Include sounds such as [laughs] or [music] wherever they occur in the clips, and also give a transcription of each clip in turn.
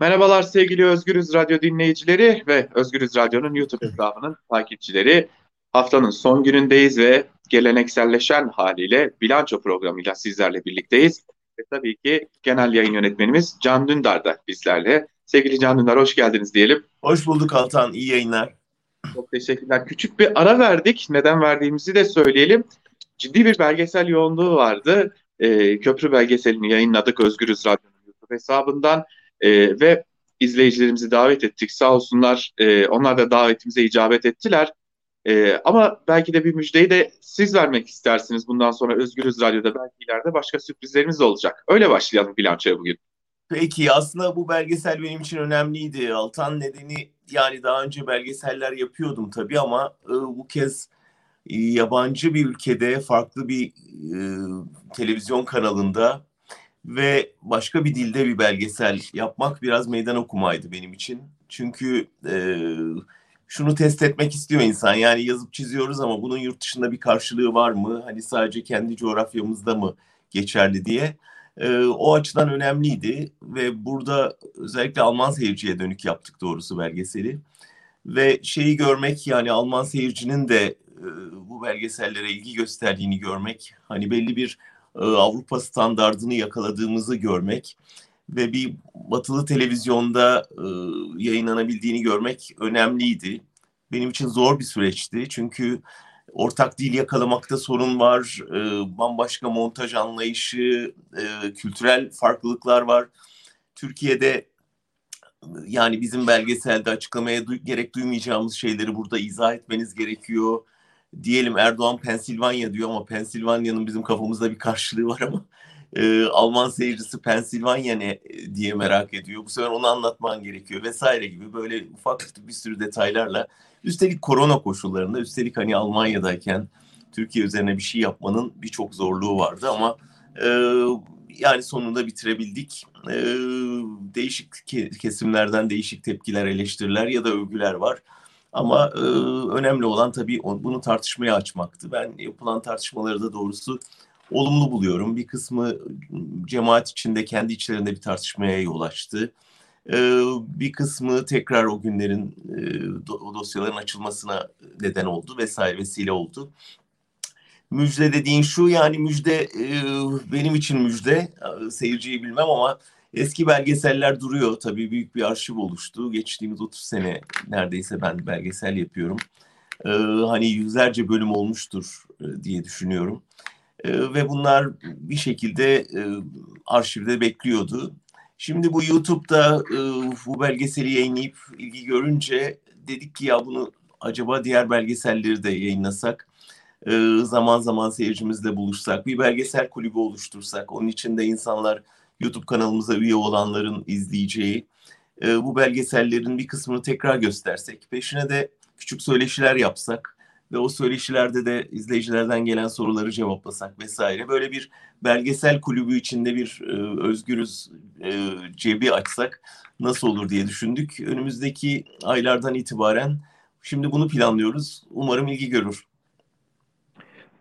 Merhabalar sevgili Özgürüz Radyo dinleyicileri ve Özgürüz Radyo'nun YouTube hesabının takipçileri. Haftanın son günündeyiz ve gelenekselleşen haliyle bilanço programıyla sizlerle birlikteyiz. Ve tabii ki genel yayın yönetmenimiz Can Dündar da bizlerle. Sevgili Can Dündar hoş geldiniz diyelim. Hoş bulduk Altan, iyi yayınlar. Çok teşekkürler. Küçük bir ara verdik. Neden verdiğimizi de söyleyelim. Ciddi bir belgesel yoğunluğu vardı. Ee, Köprü belgeselini yayınladık Özgürüz Radyo'nun YouTube hesabından. E, ve izleyicilerimizi davet ettik. Sağ olsunlar e, onlar da davetimize icabet ettiler. E, ama belki de bir müjdeyi de siz vermek istersiniz. Bundan sonra Özgürüz Radyo'da belki ileride başka sürprizlerimiz olacak. Öyle başlayalım bilançoya bugün. Peki aslında bu belgesel benim için önemliydi. Altan nedeni yani daha önce belgeseller yapıyordum tabii ama e, bu kez e, yabancı bir ülkede farklı bir e, televizyon kanalında ve başka bir dilde bir belgesel yapmak biraz meydan okumaydı benim için. Çünkü e, şunu test etmek istiyor insan. Yani yazıp çiziyoruz ama bunun yurt dışında bir karşılığı var mı? Hani sadece kendi coğrafyamızda mı geçerli diye. E, o açıdan önemliydi ve burada özellikle Alman seyirciye dönük yaptık doğrusu belgeseli. Ve şeyi görmek yani Alman seyircinin de e, bu belgesellere ilgi gösterdiğini görmek hani belli bir Avrupa standardını yakaladığımızı görmek ve bir batılı televizyonda e, yayınlanabildiğini görmek önemliydi. Benim için zor bir süreçti çünkü ortak dil yakalamakta sorun var, e, bambaşka montaj anlayışı, kültürel farklılıklar var. Türkiye'de yani bizim belgeselde açıklamaya gerek duymayacağımız şeyleri burada izah etmeniz gerekiyor diyelim Erdoğan Pensilvanya diyor ama Pensilvanya'nın bizim kafamızda bir karşılığı var ama e, Alman seyircisi Pensilvanya ne e, diye merak ediyor. Bu sefer onu anlatman gerekiyor vesaire gibi böyle ufak bir sürü detaylarla üstelik korona koşullarında üstelik hani Almanya'dayken Türkiye üzerine bir şey yapmanın birçok zorluğu vardı ama e, yani sonunda bitirebildik. E, değişik kesimlerden değişik tepkiler, eleştiriler ya da övgüler var. Ama e, önemli olan tabii bunu tartışmaya açmaktı. Ben yapılan tartışmaları da doğrusu olumlu buluyorum. Bir kısmı cemaat içinde kendi içlerinde bir tartışmaya yol açtı. Ee, bir kısmı tekrar o günlerin e, o dosyaların açılmasına neden oldu vesaire vesile oldu. Müjde dediğin şu yani müjde e, benim için müjde seyirciyi bilmem ama Eski belgeseller duruyor. Tabii büyük bir arşiv oluştu. Geçtiğimiz 30 sene neredeyse ben belgesel yapıyorum. Ee, hani yüzlerce bölüm olmuştur e, diye düşünüyorum. E, ve bunlar bir şekilde e, arşivde bekliyordu. Şimdi bu YouTube'da e, bu belgeseli yayınlayıp ilgi görünce dedik ki ya bunu acaba diğer belgeselleri de yayınlasak e, zaman zaman seyircimizle buluşsak, bir belgesel kulübü oluştursak, onun içinde insanlar YouTube kanalımıza üye olanların izleyeceği e, bu belgesellerin bir kısmını tekrar göstersek, peşine de küçük söyleşiler yapsak ve o söyleşilerde de izleyicilerden gelen soruları cevaplasak vesaire böyle bir belgesel kulübü içinde bir e, özgürüz e, cebi açsak nasıl olur diye düşündük. Önümüzdeki aylardan itibaren şimdi bunu planlıyoruz. Umarım ilgi görür.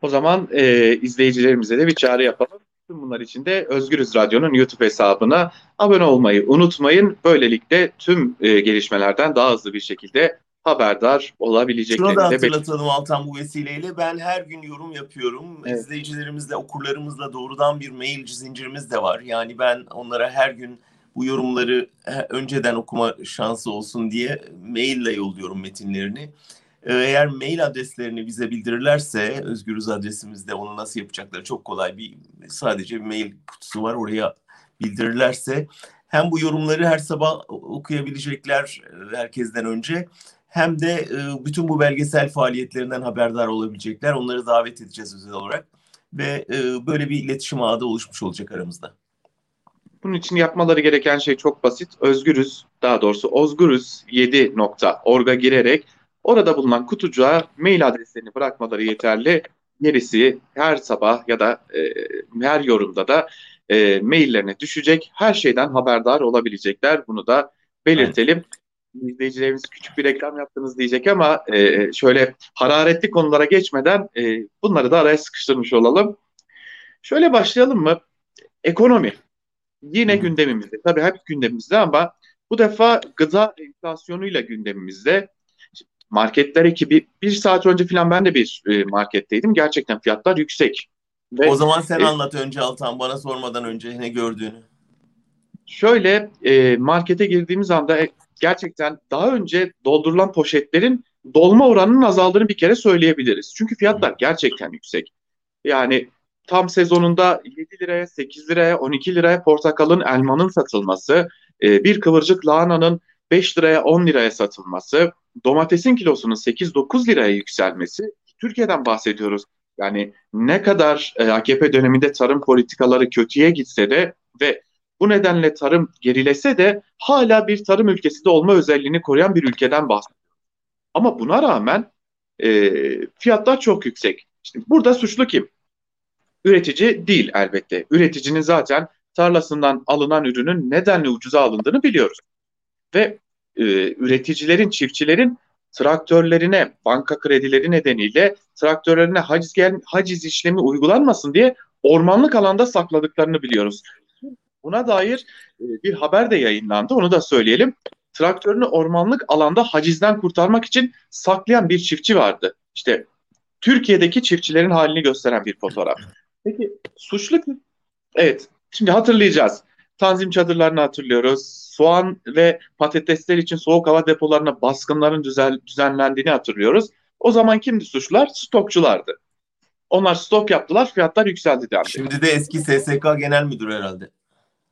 O zaman e, izleyicilerimize de bir çağrı yapalım. Tüm bunlar için de Özgürüz Radyo'nun YouTube hesabına abone olmayı unutmayın. Böylelikle tüm e, gelişmelerden daha hızlı bir şekilde haberdar olabileceklerini Şunu da hatırlatalım Altan bu vesileyle. Ben her gün yorum yapıyorum. Evet. İzleyicilerimizle, okurlarımızla doğrudan bir mail zincirimiz de var. Yani ben onlara her gün bu yorumları önceden okuma şansı olsun diye maille yolluyorum metinlerini. Ee, eğer mail adreslerini bize bildirirlerse özgürüz adresimizde onu nasıl yapacakları çok kolay bir sadece bir mail kutusu var oraya bildirirlerse hem bu yorumları her sabah okuyabilecekler herkesten önce hem de e, bütün bu belgesel faaliyetlerinden haberdar olabilecekler. Onları davet edeceğiz özel olarak ve e, böyle bir iletişim ağı da oluşmuş olacak aramızda. Bunun için yapmaları gereken şey çok basit. Özgürüz, daha doğrusu ozgürüz7.org'a girerek Orada bulunan kutucuğa mail adreslerini bırakmaları yeterli. Gerisi her sabah ya da e, her yorumda da e, maillerine düşecek. Her şeyden haberdar olabilecekler. Bunu da belirtelim. Evet. İzleyicilerimiz küçük bir reklam yaptınız diyecek ama e, şöyle hararetli konulara geçmeden e, bunları da araya sıkıştırmış olalım. Şöyle başlayalım mı? Ekonomi. Yine gündemimizde. Tabii hep gündemimizde ama Bu defa gıda enflasyonuyla gündemimizde. Marketler ekibi bir saat önce falan ben de bir e, marketteydim. Gerçekten fiyatlar yüksek. Ve, o zaman sen e, anlat önce Altan bana sormadan önce ne gördüğünü. Şöyle e, markete girdiğimiz anda e, gerçekten daha önce doldurulan poşetlerin dolma oranının azaldığını bir kere söyleyebiliriz. Çünkü fiyatlar gerçekten yüksek. Yani tam sezonunda 7 liraya, 8 liraya, 12 liraya portakalın, elmanın satılması, e, bir kıvırcık lahananın 5 liraya, 10 liraya satılması, domatesin kilosunun 8-9 liraya yükselmesi, Türkiye'den bahsediyoruz. Yani ne kadar e, AKP döneminde tarım politikaları kötüye gitse de ve bu nedenle tarım gerilese de hala bir tarım ülkesi de olma özelliğini koruyan bir ülkeden bahsediyoruz. Ama buna rağmen e, fiyatlar çok yüksek. İşte burada suçlu kim? Üretici değil elbette. Üreticinin zaten tarlasından alınan ürünün nedenle ucuza alındığını biliyoruz. Ve e, üreticilerin, çiftçilerin traktörlerine banka kredileri nedeniyle traktörlerine haciz, gel, haciz işlemi uygulanmasın diye ormanlık alanda sakladıklarını biliyoruz. Buna dair e, bir haber de yayınlandı. Onu da söyleyelim. Traktörünü ormanlık alanda hacizden kurtarmak için saklayan bir çiftçi vardı. İşte Türkiye'deki çiftçilerin halini gösteren bir fotoğraf. Peki suçlu? Evet. Şimdi hatırlayacağız. Tanzim çadırlarını hatırlıyoruz. Soğan ve patatesler için soğuk hava depolarına baskınların düzen, düzenlendiğini hatırlıyoruz. O zaman kimdi suçlular? Stokçulardı. Onlar stok yaptılar, fiyatlar yükseldi dendi. Şimdi de eski SSK Genel Müdürü herhalde.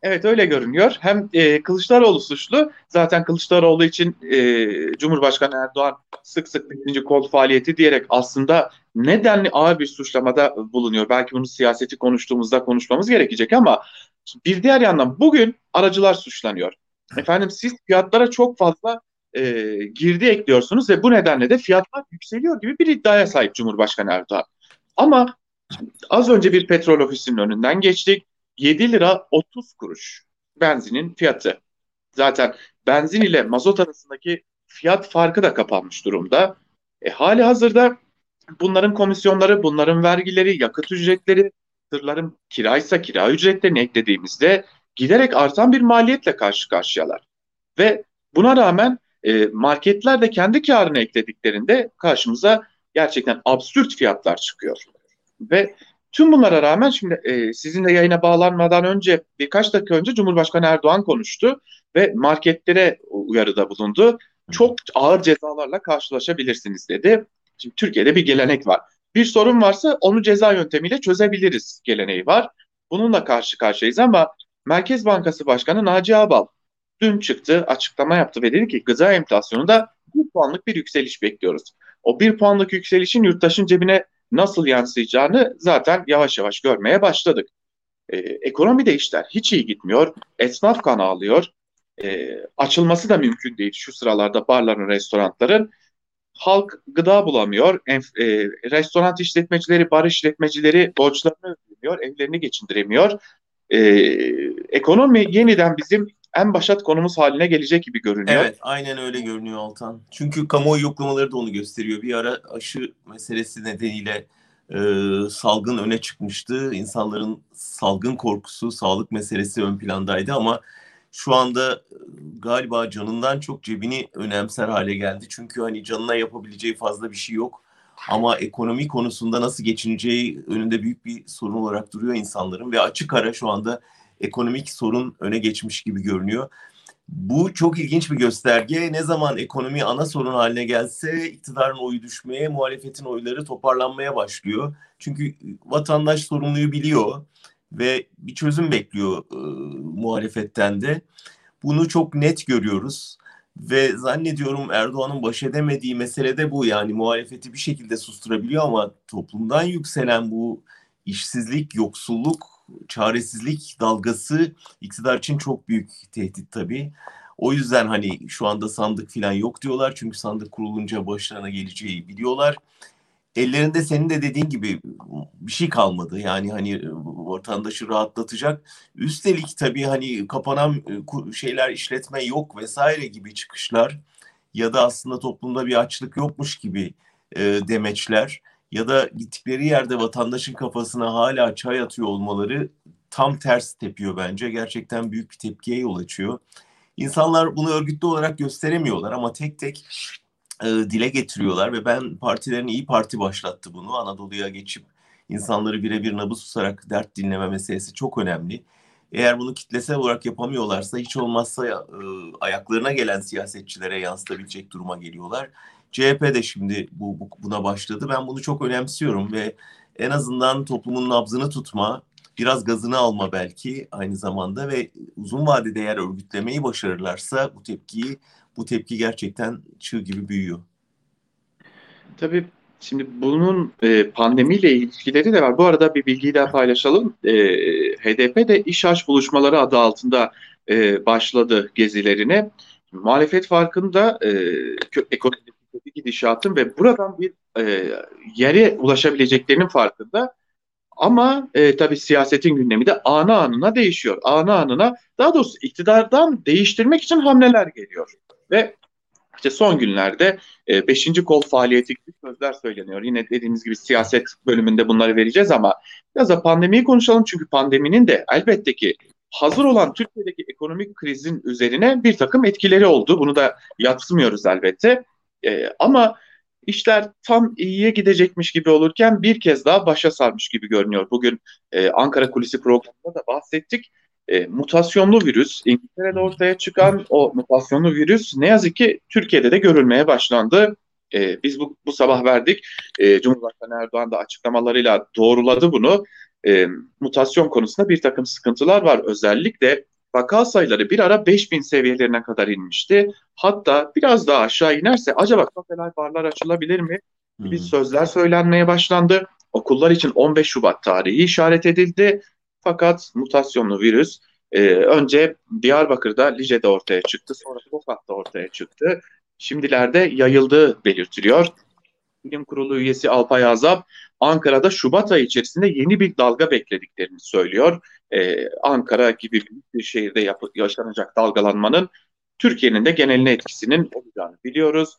Evet öyle görünüyor. Hem e, Kılıçdaroğlu suçlu. Zaten Kılıçdaroğlu için e, Cumhurbaşkanı Erdoğan sık sık birinci kol faaliyeti diyerek aslında nedenli ağır bir suçlamada bulunuyor. Belki bunu siyaseti konuştuğumuzda konuşmamız gerekecek ama bir diğer yandan bugün aracılar suçlanıyor. Efendim siz fiyatlara çok fazla e, girdi ekliyorsunuz ve bu nedenle de fiyatlar yükseliyor gibi bir iddiaya sahip Cumhurbaşkanı Erdoğan. Ama az önce bir petrol ofisinin önünden geçtik 7 lira 30 kuruş benzinin fiyatı. Zaten benzin ile mazot arasındaki fiyat farkı da kapanmış durumda. E, hali hazırda bunların komisyonları, bunların vergileri, yakıt ücretleri, tırların kiraysa kira ücretlerini eklediğimizde giderek artan bir maliyetle karşı karşıyalar. Ve buna rağmen e, marketler de kendi karını eklediklerinde karşımıza gerçekten absürt fiyatlar çıkıyor. Ve Tüm bunlara rağmen şimdi e, sizinle yayına bağlanmadan önce birkaç dakika önce Cumhurbaşkanı Erdoğan konuştu ve marketlere uyarıda bulundu. Çok ağır cezalarla karşılaşabilirsiniz dedi. Şimdi Türkiye'de bir gelenek var. Bir sorun varsa onu ceza yöntemiyle çözebiliriz geleneği var. Bununla karşı karşıyayız ama Merkez Bankası Başkanı Naci Ağbal dün çıktı, açıklama yaptı ve dedi ki gıda enflasyonunda bir puanlık bir yükseliş bekliyoruz. O bir puanlık yükselişin yurttaşın cebine nasıl yansıyacağını zaten yavaş yavaş görmeye başladık. E, ekonomide işler hiç iyi gitmiyor. Esnaf kan ağlıyor. E, açılması da mümkün değil şu sıralarda barların, restoranların. Halk gıda bulamıyor. Enf, e, restoran işletmecileri, bar işletmecileri borçlarını ödemiyor, evlerini geçindiremiyor. E, ekonomi yeniden bizim en başat konumuz haline gelecek gibi görünüyor. Evet aynen öyle görünüyor Altan. Çünkü kamuoyu yoklamaları da onu gösteriyor. Bir ara aşı meselesi nedeniyle e, salgın öne çıkmıştı. İnsanların salgın korkusu, sağlık meselesi ön plandaydı ama şu anda e, galiba canından çok cebini önemser hale geldi. Çünkü hani canına yapabileceği fazla bir şey yok. Ama ekonomi konusunda nasıl geçineceği önünde büyük bir sorun olarak duruyor insanların ve açık ara şu anda ekonomik sorun öne geçmiş gibi görünüyor. Bu çok ilginç bir gösterge. Ne zaman ekonomi ana sorun haline gelse iktidarın oyu düşmeye, muhalefetin oyları toparlanmaya başlıyor. Çünkü vatandaş sorumluyu biliyor ve bir çözüm bekliyor e, muhalefetten de. Bunu çok net görüyoruz ve zannediyorum Erdoğan'ın baş edemediği mesele de bu. Yani muhalefeti bir şekilde susturabiliyor ama toplumdan yükselen bu işsizlik, yoksulluk çaresizlik dalgası iktidar için çok büyük tehdit tabii. O yüzden hani şu anda sandık falan yok diyorlar. Çünkü sandık kurulunca başlarına geleceği biliyorlar. Ellerinde senin de dediğin gibi bir şey kalmadı. Yani hani vatandaşı rahatlatacak. Üstelik tabii hani kapanan e, şeyler işletme yok vesaire gibi çıkışlar ya da aslında toplumda bir açlık yokmuş gibi e, demeçler ya da gittikleri yerde vatandaşın kafasına hala çay atıyor olmaları tam ters tepiyor bence. Gerçekten büyük bir tepkiye yol açıyor. İnsanlar bunu örgütlü olarak gösteremiyorlar ama tek tek e, dile getiriyorlar ve ben partilerin iyi Parti başlattı bunu. Anadolu'ya geçip insanları birebir nabız tutarak dert dinleme meselesi çok önemli. Eğer bunu kitlesel olarak yapamıyorlarsa hiç olmazsa e, ayaklarına gelen siyasetçilere yansıtabilecek duruma geliyorlar. CHP de şimdi bu, bu buna başladı. Ben bunu çok önemsiyorum ve en azından toplumun nabzını tutma, biraz gazını alma belki aynı zamanda ve uzun vadede eğer örgütlemeyi başarırlarsa bu tepkiyi bu tepki gerçekten çığ gibi büyüyor. Tabii şimdi bunun e, pandemiyle ilişkileri de var. Bu arada bir bilgiyi daha paylaşalım. E, HDP de iş aç buluşmaları adı altında e, başladı gezilerine. Muhalefet farkında e, ekonomik gidişatın ve buradan bir e, yere ulaşabileceklerinin farkında. Ama e, tabii siyasetin gündemi de ana anına değişiyor. Ana anına daha doğrusu iktidardan değiştirmek için hamleler geliyor. Ve işte son günlerde 5. E, kol faaliyeti gibi sözler söyleniyor. Yine dediğimiz gibi siyaset bölümünde bunları vereceğiz ama biraz da pandemiyi konuşalım. Çünkü pandeminin de elbette ki hazır olan Türkiye'deki ekonomik krizin üzerine bir takım etkileri oldu. Bunu da yatsımıyoruz elbette. E, ama işler tam iyiye gidecekmiş gibi olurken bir kez daha başa sarmış gibi görünüyor. Bugün e, Ankara Kulisi programında da bahsettik. E, mutasyonlu virüs, İngiltere'de ortaya çıkan o mutasyonlu virüs ne yazık ki Türkiye'de de görülmeye başlandı. E, biz bu, bu sabah verdik. E, Cumhurbaşkanı Erdoğan da açıklamalarıyla doğruladı bunu. E, mutasyon konusunda bir takım sıkıntılar var. Özellikle vaka sayıları bir ara 5000 seviyelerine kadar inmişti. Hatta biraz daha aşağı inerse acaba kafeler, barlar açılabilir mi? gibi sözler söylenmeye başlandı. Okullar için 15 Şubat tarihi işaret edildi. Fakat mutasyonlu virüs e, önce Diyarbakır'da Lice'de ortaya çıktı. Sonra Tokat'ta ortaya çıktı. Şimdilerde yayıldığı belirtiliyor. Bilim Kurulu üyesi Alpay Azap Ankara'da Şubat ayı içerisinde yeni bir dalga beklediklerini söylüyor. Ee, Ankara gibi bir şehirde yap- yaşanacak dalgalanmanın Türkiye'nin de geneline etkisinin olacağını biliyoruz.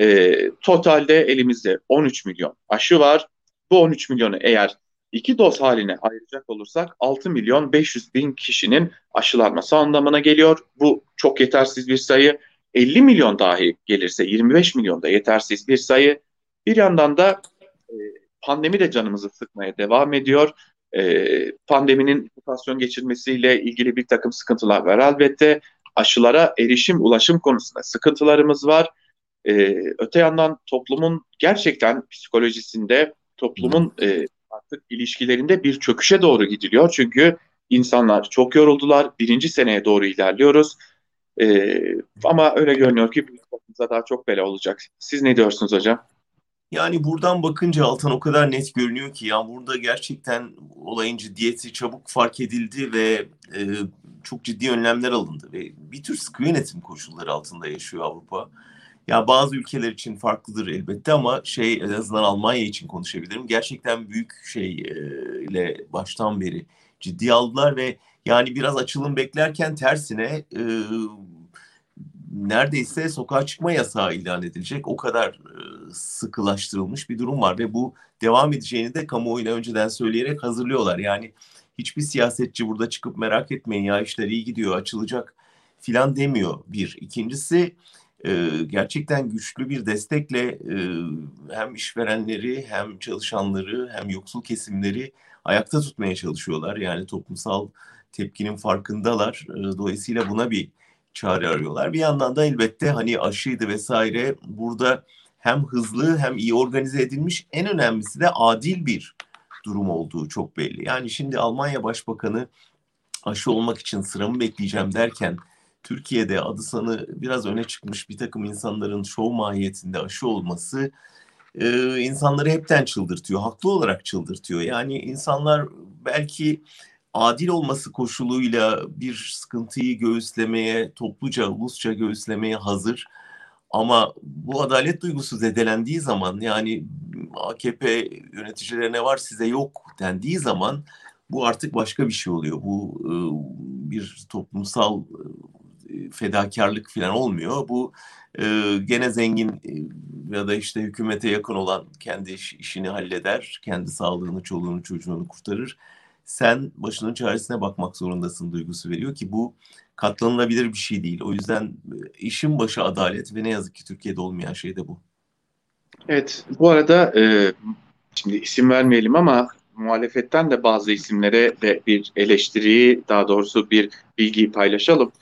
Ee, totalde elimizde 13 milyon aşı var. Bu 13 milyonu eğer iki doz haline ayıracak olursak 6 milyon 500 bin kişinin aşılanması anlamına geliyor. Bu çok yetersiz bir sayı. 50 milyon dahi gelirse 25 milyon da yetersiz bir sayı. Bir yandan da e, pandemi de canımızı sıkmaya devam ediyor. E, pandeminin mutasyon geçirmesiyle ilgili bir takım sıkıntılar var elbette. Aşılara erişim, ulaşım konusunda sıkıntılarımız var. E, öte yandan toplumun gerçekten psikolojisinde, toplumun e, artık ilişkilerinde bir çöküşe doğru gidiliyor. Çünkü insanlar çok yoruldular. Birinci seneye doğru ilerliyoruz. E, ama öyle görünüyor ki başımıza daha çok bela olacak. Siz ne diyorsunuz hocam? Yani buradan bakınca Altan o kadar net görünüyor ki ya burada gerçekten olayın ciddiyeti çabuk fark edildi ve e, çok ciddi önlemler alındı ve bir tür sıkı yönetim koşulları altında yaşıyor Avrupa. Ya bazı ülkeler için farklıdır elbette ama şey en azından Almanya için konuşabilirim. Gerçekten büyük şeyle baştan beri ciddi aldılar ve yani biraz açılım beklerken tersine e, neredeyse sokağa çıkma yasağı ilan edilecek. O kadar e, sıkılaştırılmış bir durum var ve bu devam edeceğini de kamuoyuna önceden söyleyerek hazırlıyorlar. Yani hiçbir siyasetçi burada çıkıp merak etmeyin ya işler iyi gidiyor açılacak filan demiyor bir. İkincisi e, gerçekten güçlü bir destekle e, hem işverenleri hem çalışanları hem yoksul kesimleri ayakta tutmaya çalışıyorlar. Yani toplumsal tepkinin farkındalar. Dolayısıyla buna bir çare arıyorlar. Bir yandan da elbette hani aşıydı vesaire burada hem hızlı hem iyi organize edilmiş en önemlisi de adil bir durum olduğu çok belli. Yani şimdi Almanya Başbakanı aşı olmak için sıramı bekleyeceğim derken Türkiye'de adı sanı biraz öne çıkmış bir takım insanların şov mahiyetinde aşı olması e, insanları hepten çıldırtıyor. Haklı olarak çıldırtıyor. Yani insanlar belki adil olması koşuluyla bir sıkıntıyı göğüslemeye, topluca, ulusça göğüslemeye hazır. Ama bu adalet duygusu zedelendiği zaman yani AKP yöneticilerine var size yok dendiği zaman bu artık başka bir şey oluyor. Bu e, bir toplumsal e, fedakarlık falan olmuyor. Bu e, gene zengin ya da işte hükümete yakın olan kendi işini halleder, kendi sağlığını, çoluğunu, çocuğunu kurtarır sen başının çaresine bakmak zorundasın duygusu veriyor ki bu katlanılabilir bir şey değil. O yüzden e, işin başı adalet ve ne yazık ki Türkiye'de olmayan şey de bu. Evet, bu arada e, şimdi isim vermeyelim ama muhalefetten de bazı isimlere de bir eleştiriyi, daha doğrusu bir bilgiyi paylaşalım.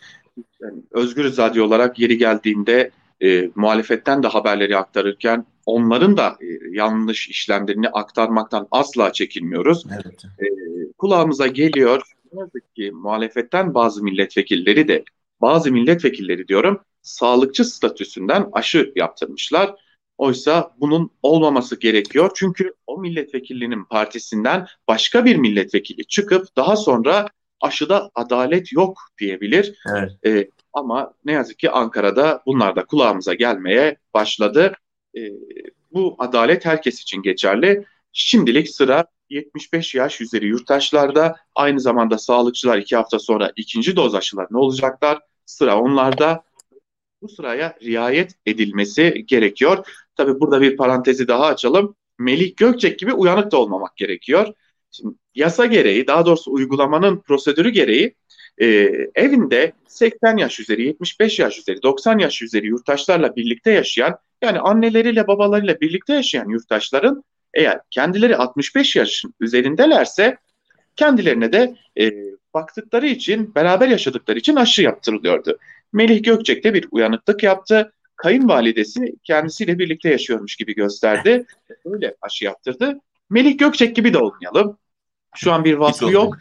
Yani Özgür Radyo olarak yeri geldiğinde e, muhalefetten de haberleri aktarırken onların da e, yanlış işlemlerini aktarmaktan asla çekinmiyoruz. Evet. E, kulağımıza geliyor. Yazık ki muhalefetten bazı milletvekilleri de, bazı milletvekilleri diyorum, sağlıkçı statüsünden aşı yaptırmışlar. Oysa bunun olmaması gerekiyor. Çünkü o milletvekilinin partisinden başka bir milletvekili çıkıp daha sonra aşıda adalet yok diyebilir. Evet. E, ama ne yazık ki Ankara'da bunlar da kulağımıza gelmeye başladı. E, bu adalet herkes için geçerli. Şimdilik sıra 75 yaş üzeri yurttaşlarda aynı zamanda sağlıkçılar iki hafta sonra ikinci doz aşılarını olacaklar. Sıra onlarda bu sıraya riayet edilmesi gerekiyor. Tabi burada bir parantezi daha açalım. Melih Gökçek gibi uyanık da olmamak gerekiyor. Şimdi yasa gereği daha doğrusu uygulamanın prosedürü gereği e, evinde 80 yaş üzeri, 75 yaş üzeri, 90 yaş üzeri yurttaşlarla birlikte yaşayan yani anneleriyle babalarıyla birlikte yaşayan yurttaşların eğer kendileri 65 yaşın üzerindelerse kendilerine de e, baktıkları için, beraber yaşadıkları için aşı yaptırılıyordu. Melih Gökçek de bir uyanıklık yaptı. Kayınvalidesi kendisiyle birlikte yaşıyormuş gibi gösterdi. [laughs] Öyle aşı yaptırdı. Melih Gökçek gibi de olmayalım. Şu an bir vasfı yok.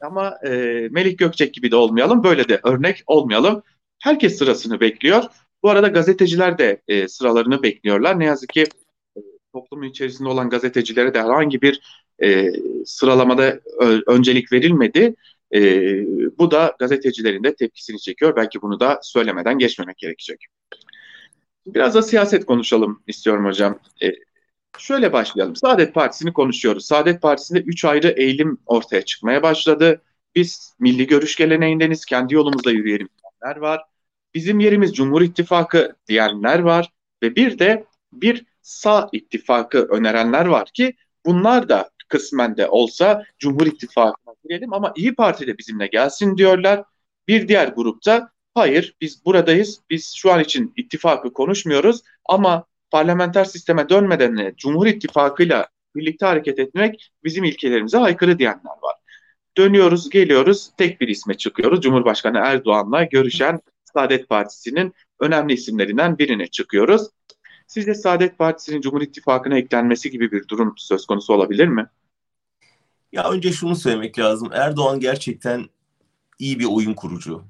Ama e, Melih Gökçek gibi de olmayalım. Böyle de örnek olmayalım. Herkes sırasını bekliyor. Bu arada gazeteciler de e, sıralarını bekliyorlar. Ne yazık ki toplumun içerisinde olan gazetecilere de herhangi bir e, sıralamada öncelik verilmedi. E, bu da gazetecilerin de tepkisini çekiyor. Belki bunu da söylemeden geçmemek gerekecek. Biraz da siyaset konuşalım istiyorum hocam. E, şöyle başlayalım. Saadet Partisi'ni konuşuyoruz. Saadet Partisi'nde üç ayrı eğilim ortaya çıkmaya başladı. Biz milli görüş geleneğindeniz, kendi yolumuzda yürüyelim diyenler var. Bizim yerimiz Cumhur İttifakı diyenler var. Ve bir de bir sağ ittifakı önerenler var ki bunlar da kısmen de olsa Cumhur İttifakı'na girelim ama İyi Parti de bizimle gelsin diyorlar. Bir diğer grupta hayır biz buradayız, biz şu an için ittifakı konuşmuyoruz ama parlamenter sisteme dönmeden de Cumhur İttifakı'yla birlikte hareket etmek bizim ilkelerimize aykırı diyenler var. Dönüyoruz, geliyoruz, tek bir isme çıkıyoruz. Cumhurbaşkanı Erdoğan'la görüşen Saadet Partisi'nin önemli isimlerinden birine çıkıyoruz. Sizce Saadet Partisi'nin Cumhur İttifakı'na eklenmesi gibi bir durum söz konusu olabilir mi? Ya önce şunu söylemek lazım. Erdoğan gerçekten iyi bir oyun kurucu.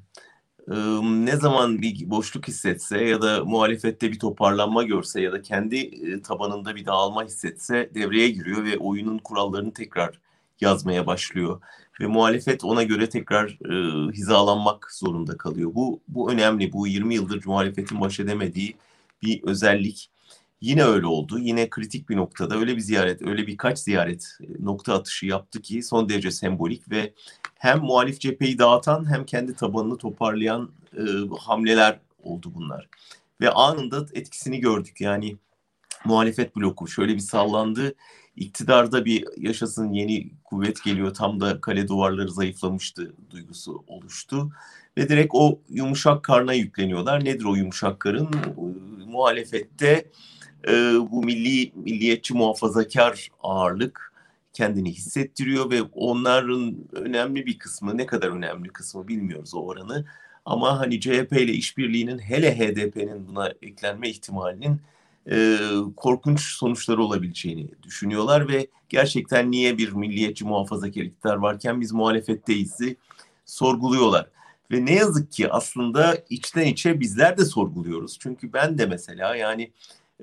Ne zaman bir boşluk hissetse ya da muhalefette bir toparlanma görse ya da kendi e, tabanında bir dağılma hissetse devreye giriyor ve oyunun kurallarını tekrar yazmaya başlıyor ve muhalefet ona göre tekrar e, hizalanmak zorunda kalıyor. Bu bu önemli. Bu 20 yıldır muhalefetin baş edemediği bir özellik. Yine öyle oldu. Yine kritik bir noktada öyle bir ziyaret, öyle birkaç ziyaret e, nokta atışı yaptı ki son derece sembolik ve hem muhalif cepheyi dağıtan hem kendi tabanını toparlayan e, hamleler oldu bunlar. Ve anında etkisini gördük. Yani muhalefet bloku şöyle bir sallandı. İktidarda bir yaşasın yeni kuvvet geliyor tam da kale duvarları zayıflamıştı duygusu oluştu. Ve direkt o yumuşak karna yükleniyorlar. Nedir o yumuşak karın? Muhalefette e, bu milli milliyetçi muhafazakar ağırlık kendini hissettiriyor ve onların önemli bir kısmı ne kadar önemli kısmı bilmiyoruz o oranı. Ama hani CHP ile işbirliğinin hele HDP'nin buna eklenme ihtimalinin e, korkunç sonuçları olabileceğini düşünüyorlar ve gerçekten niye bir milliyetçi muhafazakar iktidar varken biz muhalefetteyiz sorguluyorlar. Ve ne yazık ki aslında içten içe bizler de sorguluyoruz. Çünkü ben de mesela yani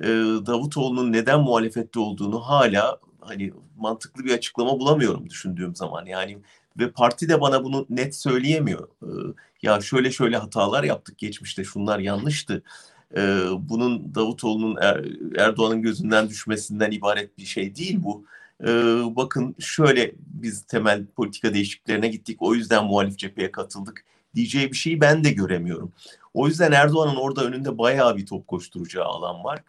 e, Davutoğlu'nun neden muhalefette olduğunu hala hani mantıklı bir açıklama bulamıyorum düşündüğüm zaman. Yani ve parti de bana bunu net söyleyemiyor. E, ya şöyle şöyle hatalar yaptık geçmişte şunlar yanlıştı e, bunun Davutoğlu'nun er, Erdoğan'ın gözünden düşmesinden ibaret bir şey değil bu. E, bakın şöyle biz temel politika değişikliklerine gittik o yüzden muhalif cepheye katıldık diyeceği bir şeyi ben de göremiyorum. O yüzden Erdoğan'ın orada önünde bayağı bir top koşturacağı alan var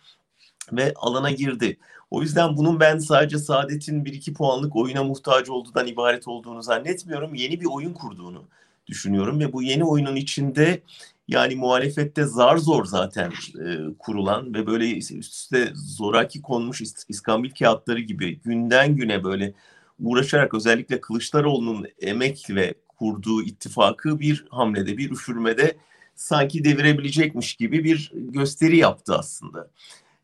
ve alana girdi. O yüzden bunun ben sadece Saadet'in bir iki puanlık oyuna muhtaç olduğundan ibaret olduğunu zannetmiyorum. Yeni bir oyun kurduğunu düşünüyorum ve bu yeni oyunun içinde yani muhalefette zar zor zaten e, kurulan ve böyle üst üste zoraki konmuş iskambil kağıtları gibi günden güne böyle uğraşarak özellikle Kılıçdaroğlu'nun emek ve kurduğu ittifakı bir hamlede, bir üşürmede sanki devirebilecekmiş gibi bir gösteri yaptı aslında.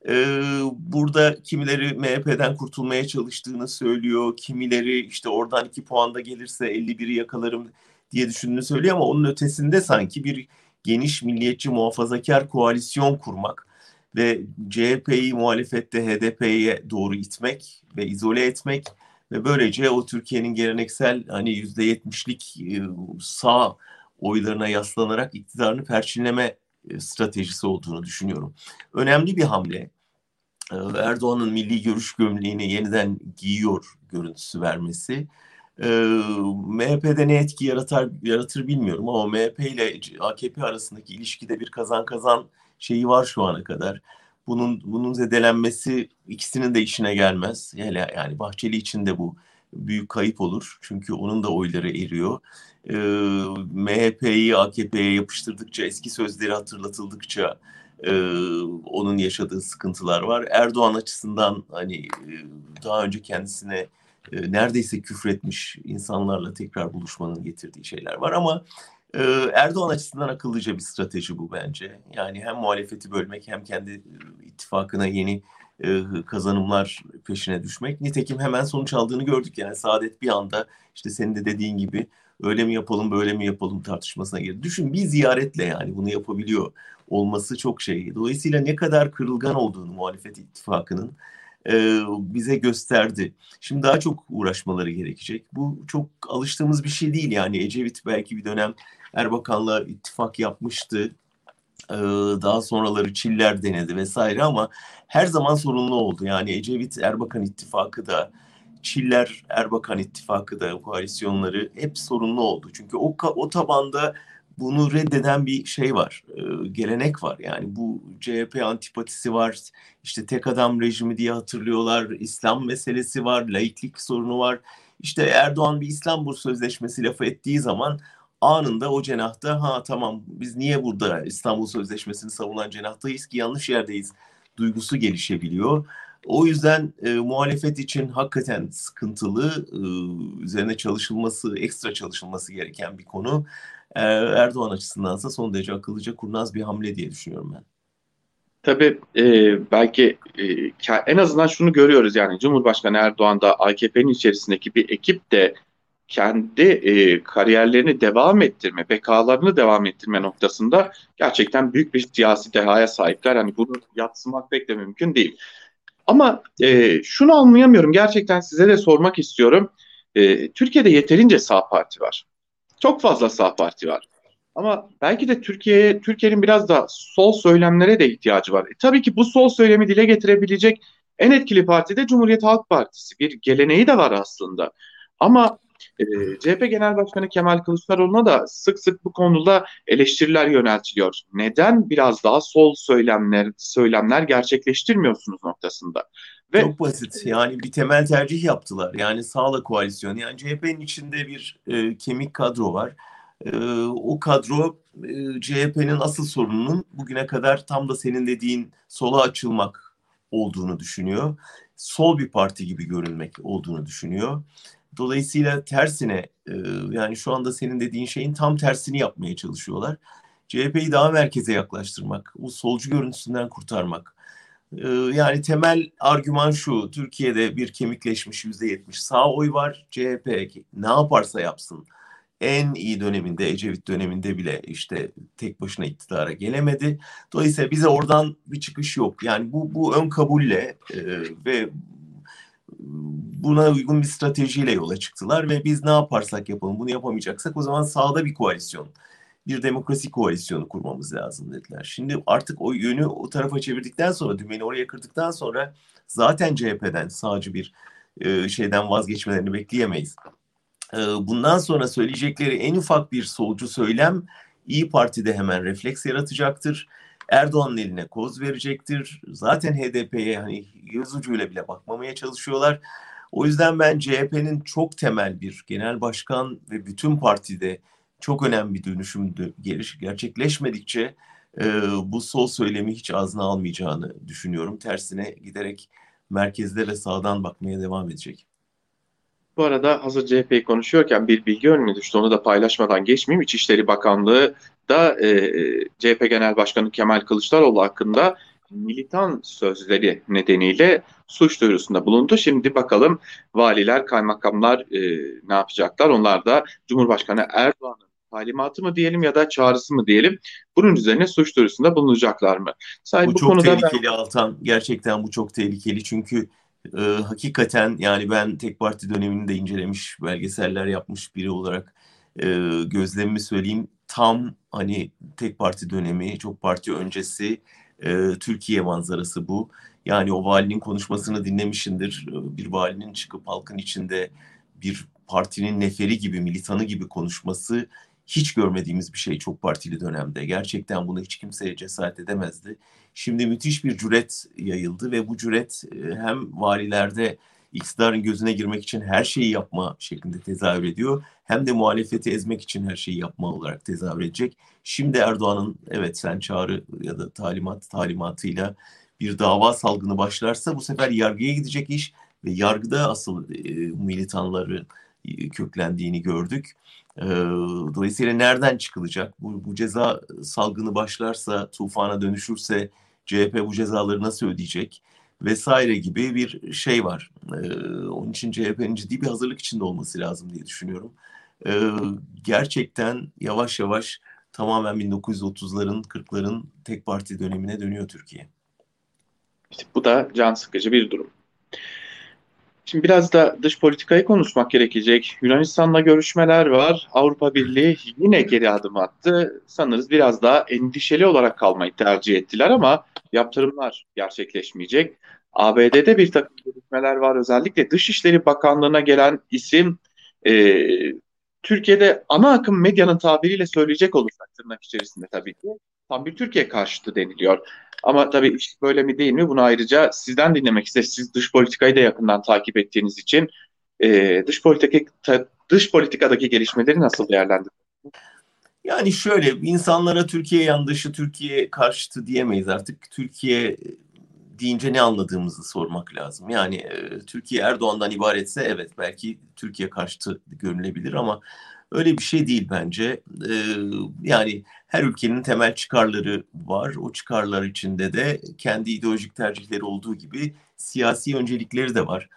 Ee, burada kimileri MHP'den kurtulmaya çalıştığını söylüyor, kimileri işte oradan iki puanda gelirse 51'i yakalarım diye düşündüğünü söylüyor ama onun ötesinde sanki bir geniş milliyetçi muhafazakar koalisyon kurmak ve CHP'yi muhalefette HDP'ye doğru itmek ve izole etmek ve böylece o Türkiye'nin geleneksel hani yüzde yetmişlik e, sağ oylarına yaslanarak iktidarını perçinleme e, stratejisi olduğunu düşünüyorum. Önemli bir hamle. E, Erdoğan'ın milli görüş gömleğini yeniden giyiyor görüntüsü vermesi. MHP'de ne etki yaratar, yaratır bilmiyorum ama MHP ile AKP arasındaki ilişkide bir kazan kazan şeyi var şu ana kadar bunun bunun zedelenmesi ikisinin de işine gelmez. Yani, yani Bahçeli için de bu büyük kayıp olur. Çünkü onun da oyları eriyor. Ee, MHP'yi AKP'ye yapıştırdıkça, eski sözleri hatırlatıldıkça e, onun yaşadığı sıkıntılar var. Erdoğan açısından hani e, daha önce kendisine e, neredeyse küfretmiş insanlarla tekrar buluşmanın getirdiği şeyler var ama ee, Erdoğan açısından akıllıca bir strateji bu bence. Yani hem muhalefeti bölmek hem kendi e, ittifakına yeni e, kazanımlar peşine düşmek. Nitekim hemen sonuç aldığını gördük. Yani Saadet bir anda işte senin de dediğin gibi öyle mi yapalım böyle mi yapalım tartışmasına girdi. Düşün bir ziyaretle yani bunu yapabiliyor olması çok şey. Dolayısıyla ne kadar kırılgan olduğunu muhalefet ittifakının e, bize gösterdi. Şimdi daha çok uğraşmaları gerekecek. Bu çok alıştığımız bir şey değil yani Ecevit belki bir dönem Erbakan'la ittifak yapmıştı. Ee, daha sonraları Çiller denedi vesaire ama her zaman sorunlu oldu. Yani Ecevit Erbakan ittifakı da Çiller Erbakan ittifakı da koalisyonları hep sorunlu oldu. Çünkü o o tabanda bunu reddeden bir şey var, e, gelenek var. Yani bu CHP antipatisi var, işte tek adam rejimi diye hatırlıyorlar, İslam meselesi var, laiklik sorunu var. İşte Erdoğan bir İstanbul Sözleşmesi lafı ettiği zaman anında o cenahta ha tamam biz niye burada İstanbul Sözleşmesi'ni savunan cenahtayız ki yanlış yerdeyiz duygusu gelişebiliyor. O yüzden e, muhalefet için hakikaten sıkıntılı, e, üzerine çalışılması, ekstra çalışılması gereken bir konu. Erdoğan açısındansa son derece akıllıca kurnaz bir hamle diye düşünüyorum ben. Tabii e, belki e, en azından şunu görüyoruz yani Cumhurbaşkanı Erdoğan da AKP'nin içerisindeki bir ekip de kendi e, kariyerlerini devam ettirme, bekalarını devam ettirme noktasında gerçekten büyük bir siyasi dehaya sahipler. Hani bunu yatsımak pek de mümkün değil. Ama e, şunu anlayamıyorum. Gerçekten size de sormak istiyorum. E, Türkiye'de yeterince sağ parti var. Çok fazla sağ parti var. Ama belki de Türkiye'ye Türkiye'nin biraz da sol söylemlere de ihtiyacı var. E, tabii ki bu sol söylemi dile getirebilecek en etkili parti de Cumhuriyet Halk Partisi. Bir geleneği de var aslında. Ama e, CHP Genel Başkanı Kemal Kılıçdaroğlu'na da sık sık bu konuda eleştiriler yöneltiliyor. Neden biraz daha sol söylemler söylemler gerçekleştirmiyorsunuz noktasında? Ve Çok basit. Yani bir temel tercih yaptılar. Yani sağla koalisyonu. Yani CHP'nin içinde bir e, kemik kadro var. E, o kadro e, CHP'nin asıl sorununun bugüne kadar tam da senin dediğin sola açılmak olduğunu düşünüyor. Sol bir parti gibi görünmek olduğunu düşünüyor. Dolayısıyla tersine e, yani şu anda senin dediğin şeyin tam tersini yapmaya çalışıyorlar. CHP'yi daha merkeze yaklaştırmak, o solcu görüntüsünden kurtarmak. E, yani temel argüman şu, Türkiye'de bir kemikleşmiş yüzde yetmiş sağ oy var. CHP ne yaparsa yapsın en iyi döneminde Ecevit döneminde bile işte tek başına iktidara gelemedi. Dolayısıyla bize oradan bir çıkış yok. Yani bu bu ön kabulle e, ve buna uygun bir stratejiyle yola çıktılar ve biz ne yaparsak yapalım bunu yapamayacaksak o zaman sağda bir koalisyon bir demokrasi koalisyonu kurmamız lazım dediler. Şimdi artık o yönü o tarafa çevirdikten sonra dümeni oraya kırdıktan sonra zaten CHP'den sağcı bir e, şeyden vazgeçmelerini bekleyemeyiz. E, bundan sonra söyleyecekleri en ufak bir solcu söylem İyi Parti'de hemen refleks yaratacaktır Erdoğan'ın eline koz verecektir. Zaten HDP'ye hani göz ucuyla bile bakmamaya çalışıyorlar. O yüzden ben CHP'nin çok temel bir genel başkan ve bütün partide çok önemli bir dönüşüm geliş gerçekleşmedikçe e, bu sol söylemi hiç ağzına almayacağını düşünüyorum. Tersine giderek merkezde ve sağdan bakmaya devam edecek. Bu arada hazır CHP'yi konuşuyorken bir bilgi önüne düştü. Onu da paylaşmadan geçmeyeyim. İçişleri Bakanlığı da e, CHP Genel Başkanı Kemal Kılıçdaroğlu hakkında militan sözleri nedeniyle suç duyurusunda bulundu. Şimdi bakalım valiler, kaymakamlar e, ne yapacaklar? Onlar da Cumhurbaşkanı Erdoğan'ın talimatı mı diyelim ya da çağrısı mı diyelim bunun üzerine suç duyurusunda bulunacaklar mı? Sadece bu, bu çok konuda tehlikeli ben... Altan. Gerçekten bu çok tehlikeli çünkü e, hakikaten yani ben tek parti dönemini de incelemiş, belgeseller yapmış biri olarak e, gözlemimi söyleyeyim. Tam hani tek parti dönemi, çok parti öncesi e, Türkiye manzarası bu. Yani o valinin konuşmasını dinlemişindir. Bir valinin çıkıp halkın içinde bir partinin neferi gibi, militanı gibi konuşması hiç görmediğimiz bir şey çok partili dönemde. Gerçekten bunu hiç kimseye cesaret edemezdi. Şimdi müthiş bir cüret yayıldı ve bu cüret e, hem valilerde iktidarın gözüne girmek için her şeyi yapma şeklinde tezahür ediyor. Hem de muhalefeti ezmek için her şeyi yapma olarak tezahür edecek. Şimdi Erdoğan'ın evet sen çağrı ya da talimat talimatıyla bir dava salgını başlarsa bu sefer yargıya gidecek iş ve yargıda asıl e, militanları e, köklendiğini gördük. E, dolayısıyla nereden çıkılacak? Bu, bu ceza salgını başlarsa, tufana dönüşürse CHP bu cezaları nasıl ödeyecek? Vesaire gibi bir şey var. E, onun için CHP'nin ciddi bir hazırlık içinde olması lazım diye düşünüyorum. E, gerçekten yavaş yavaş tamamen 1930'ların, 40'ların tek parti dönemine dönüyor Türkiye. İşte bu da can sıkıcı bir durum. Şimdi biraz da dış politikayı konuşmak gerekecek. Yunanistan'la görüşmeler var. Avrupa Birliği yine geri adım attı. Sanırız biraz daha endişeli olarak kalmayı tercih ettiler ama yaptırımlar gerçekleşmeyecek. ABD'de bir takım görüşmeler var. Özellikle Dışişleri Bakanlığı'na gelen isim e, Türkiye'de ana akım medyanın tabiriyle söyleyecek olursak tırnak içerisinde tabii ki tam bir Türkiye karşıtı deniliyor. Ama tabii iş böyle mi değil mi bunu ayrıca sizden dinlemek isteriz. Siz dış politikayı da yakından takip ettiğiniz için e, dış politika dış politikadaki gelişmeleri nasıl değerlendiriyorsunuz? Yani şöyle insanlara Türkiye yandaşı, Türkiye karşıtı diyemeyiz artık. Türkiye deyince ne anladığımızı sormak lazım. Yani e, Türkiye Erdoğan'dan ibaretse evet belki Türkiye karşıtı görülebilir ama öyle bir şey değil bence. E, yani her ülkenin temel çıkarları var. O çıkarlar içinde de kendi ideolojik tercihleri olduğu gibi siyasi öncelikleri de var.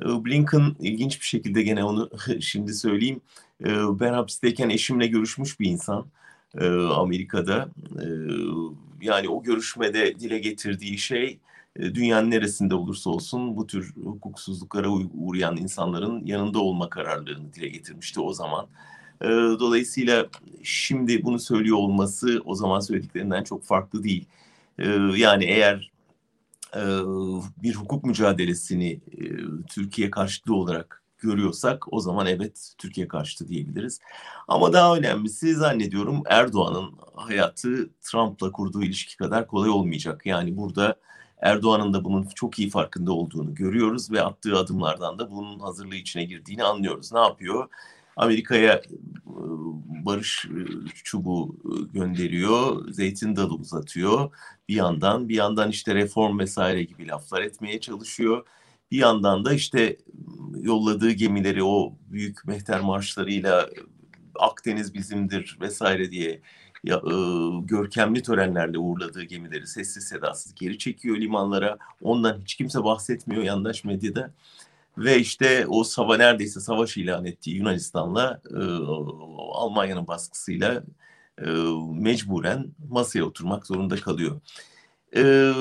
E, Blinken ilginç bir şekilde gene onu [laughs] şimdi söyleyeyim. E, ben hapisteyken eşimle görüşmüş bir insan e, Amerika'da. Yani o görüşmede dile getirdiği şey e, dünyanın neresinde olursa olsun bu tür hukuksuzluklara uğrayan insanların yanında olma kararlarını dile getirmişti o zaman. E, dolayısıyla şimdi bunu söylüyor olması o zaman söylediklerinden çok farklı değil. E, yani eğer bir hukuk mücadelesini Türkiye karşıtı olarak görüyorsak o zaman evet Türkiye karşıtı diyebiliriz. Ama daha önemlisi zannediyorum Erdoğan'ın hayatı Trump'la kurduğu ilişki kadar kolay olmayacak. Yani burada Erdoğan'ın da bunun çok iyi farkında olduğunu görüyoruz ve attığı adımlardan da bunun hazırlığı içine girdiğini anlıyoruz. Ne yapıyor? Amerika'ya barış çubuğu gönderiyor, zeytin dalı uzatıyor bir yandan. Bir yandan işte reform vesaire gibi laflar etmeye çalışıyor. Bir yandan da işte yolladığı gemileri o büyük mehter marşlarıyla Akdeniz bizimdir vesaire diye ya, e, görkemli törenlerle uğurladığı gemileri sessiz sedasız geri çekiyor limanlara. Ondan hiç kimse bahsetmiyor yandaş medyada. Ve işte o sava neredeyse savaş ilan ettiği Yunanistan'la e, Almanya'nın baskısıyla e, mecburen masaya oturmak zorunda kalıyor. E,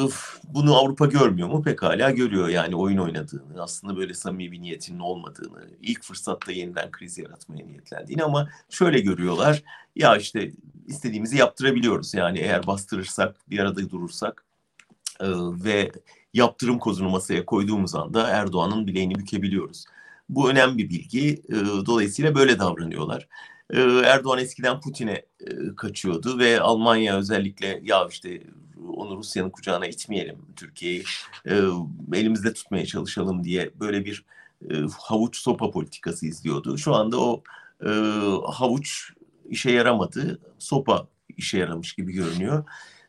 bunu Avrupa görmüyor mu? Pekala görüyor yani oyun oynadığını, aslında böyle samimi bir niyetinin olmadığını, ilk fırsatta yeniden kriz yaratmaya niyetlendiğini ama şöyle görüyorlar. Ya işte istediğimizi yaptırabiliyoruz yani eğer bastırırsak, bir arada durursak e, ve yaptırım kozunu masaya koyduğumuz anda Erdoğan'ın bileğini bükebiliyoruz. Bu önemli bir bilgi. E, dolayısıyla böyle davranıyorlar. E, Erdoğan eskiden Putin'e e, kaçıyordu ve Almanya özellikle ya işte onu Rusya'nın kucağına itmeyelim Türkiye'yi elimizde tutmaya çalışalım diye böyle bir havuç sopa politikası izliyordu. Şu anda o havuç işe yaramadı. Sopa işe yaramış gibi görünüyor.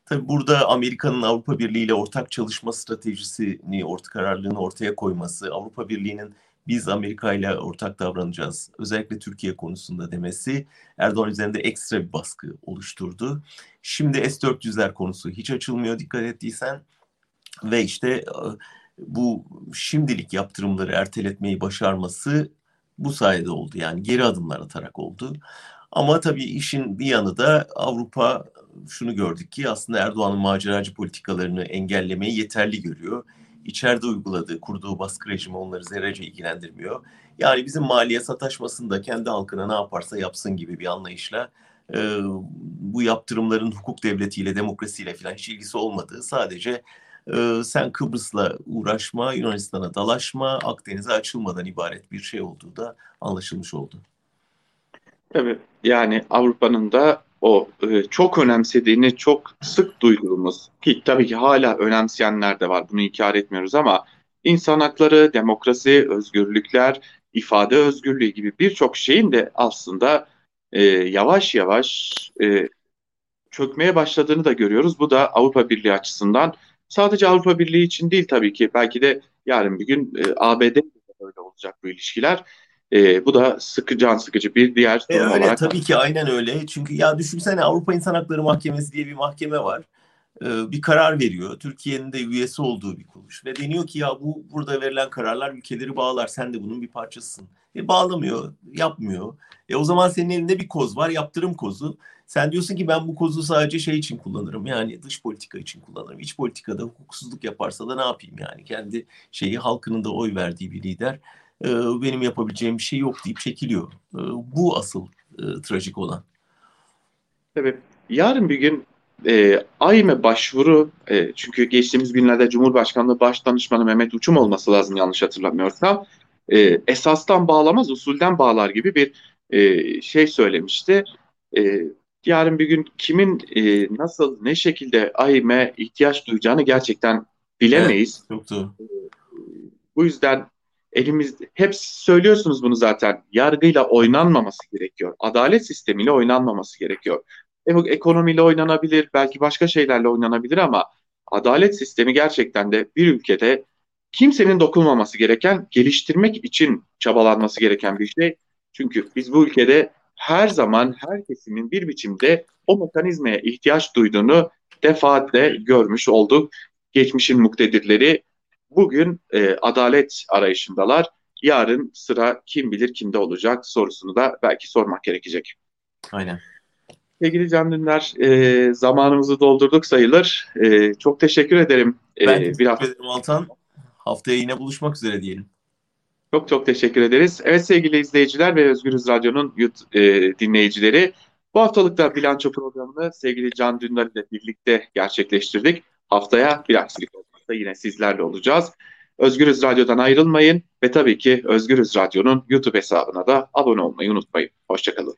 Tabii burada Amerika'nın Avrupa Birliği ile ortak çalışma stratejisini, ortak kararlılığını ortaya koyması, Avrupa Birliği'nin biz Amerika ile ortak davranacağız, özellikle Türkiye konusunda demesi Erdoğan üzerinde ekstra bir baskı oluşturdu. Şimdi S-400'ler konusu hiç açılmıyor dikkat ettiysen ve işte e, bu şimdilik yaptırımları erteletmeyi başarması bu sayede oldu. Yani geri adımlar atarak oldu. Ama tabii işin bir yanı da Avrupa şunu gördük ki aslında Erdoğan'ın maceracı politikalarını engellemeyi yeterli görüyor. İçeride uyguladığı, kurduğu baskı rejimi onları zerrece ilgilendirmiyor. Yani bizim maliye sataşmasında kendi halkına ne yaparsa yapsın gibi bir anlayışla e, bu yaptırımların hukuk devletiyle, demokrasiyle falan hiç ilgisi olmadığı sadece e, sen Kıbrıs'la uğraşma, Yunanistan'a dalaşma, Akdeniz'e açılmadan ibaret bir şey olduğu da anlaşılmış oldu. Tabii yani Avrupa'nın da o e, çok önemsediğini çok sık duyduğumuz ki tabii ki hala önemseyenler de var bunu inkar etmiyoruz ama insan hakları, demokrasi, özgürlükler, ifade özgürlüğü gibi birçok şeyin de aslında e, yavaş yavaş e, çökmeye başladığını da görüyoruz. Bu da Avrupa Birliği açısından sadece Avrupa Birliği için değil tabii ki belki de yarın bir gün e, ABD öyle olacak bu ilişkiler. E, bu da sıkı can sıkıcı bir diğer e, öyle, olarak. Tabii ki aynen öyle. Çünkü ya düşünsene Avrupa İnsan Hakları Mahkemesi diye bir mahkeme var. E, bir karar veriyor. Türkiye'nin de üyesi olduğu bir kuruluş. Ve deniyor ki ya bu burada verilen kararlar ülkeleri bağlar. Sen de bunun bir parçasısın. E, bağlamıyor, yapmıyor. E, o zaman senin elinde bir koz var, yaptırım kozu. Sen diyorsun ki ben bu kozu sadece şey için kullanırım. Yani dış politika için kullanırım. İç politikada hukuksuzluk yaparsa da ne yapayım yani? Kendi şeyi halkının da oy verdiği bir lider e, benim yapabileceğim bir şey yok deyip çekiliyor. E, bu asıl e, trajik olan. Tabii. Yarın bir gün e, AYM'e başvuru e, çünkü geçtiğimiz günlerde Cumhurbaşkanlığı Başdanışmanı Mehmet Uçum olması lazım yanlış hatırlamıyorsam e, esastan bağlamaz usulden bağlar gibi bir e, şey söylemişti. E, yarın bir gün kimin e, nasıl ne şekilde AYM'e ihtiyaç duyacağını gerçekten bilemeyiz. Evet, çok doğru. E, bu yüzden elimiz hep söylüyorsunuz bunu zaten. Yargıyla oynanmaması gerekiyor. Adalet sistemiyle oynanmaması gerekiyor. Ekonomiyle oynanabilir, belki başka şeylerle oynanabilir ama adalet sistemi gerçekten de bir ülkede kimsenin dokunmaması gereken, geliştirmek için çabalanması gereken bir şey. Çünkü biz bu ülkede her zaman her kesimin bir biçimde o mekanizmaya ihtiyaç duyduğunu defaatle görmüş olduk. Geçmişin muktedirleri bugün e, adalet arayışındalar. Yarın sıra kim bilir kimde olacak sorusunu da belki sormak gerekecek. Aynen. Sevgili Can Dündar, e, zamanımızı doldurduk sayılır. E, çok teşekkür ederim. E, ben bir hafta... ederim Altan. Haftaya yine buluşmak üzere diyelim. Çok çok teşekkür ederiz. Evet sevgili izleyiciler ve Özgürüz Radyo'nun e, dinleyicileri, bu haftalıkta bilanço programını sevgili Can Dündar ile birlikte gerçekleştirdik. Haftaya bir aksilik olmazsa yine sizlerle olacağız. Özgürüz Radyo'dan ayrılmayın ve tabii ki Özgürüz Radyo'nun YouTube hesabına da abone olmayı unutmayın. Hoşçakalın.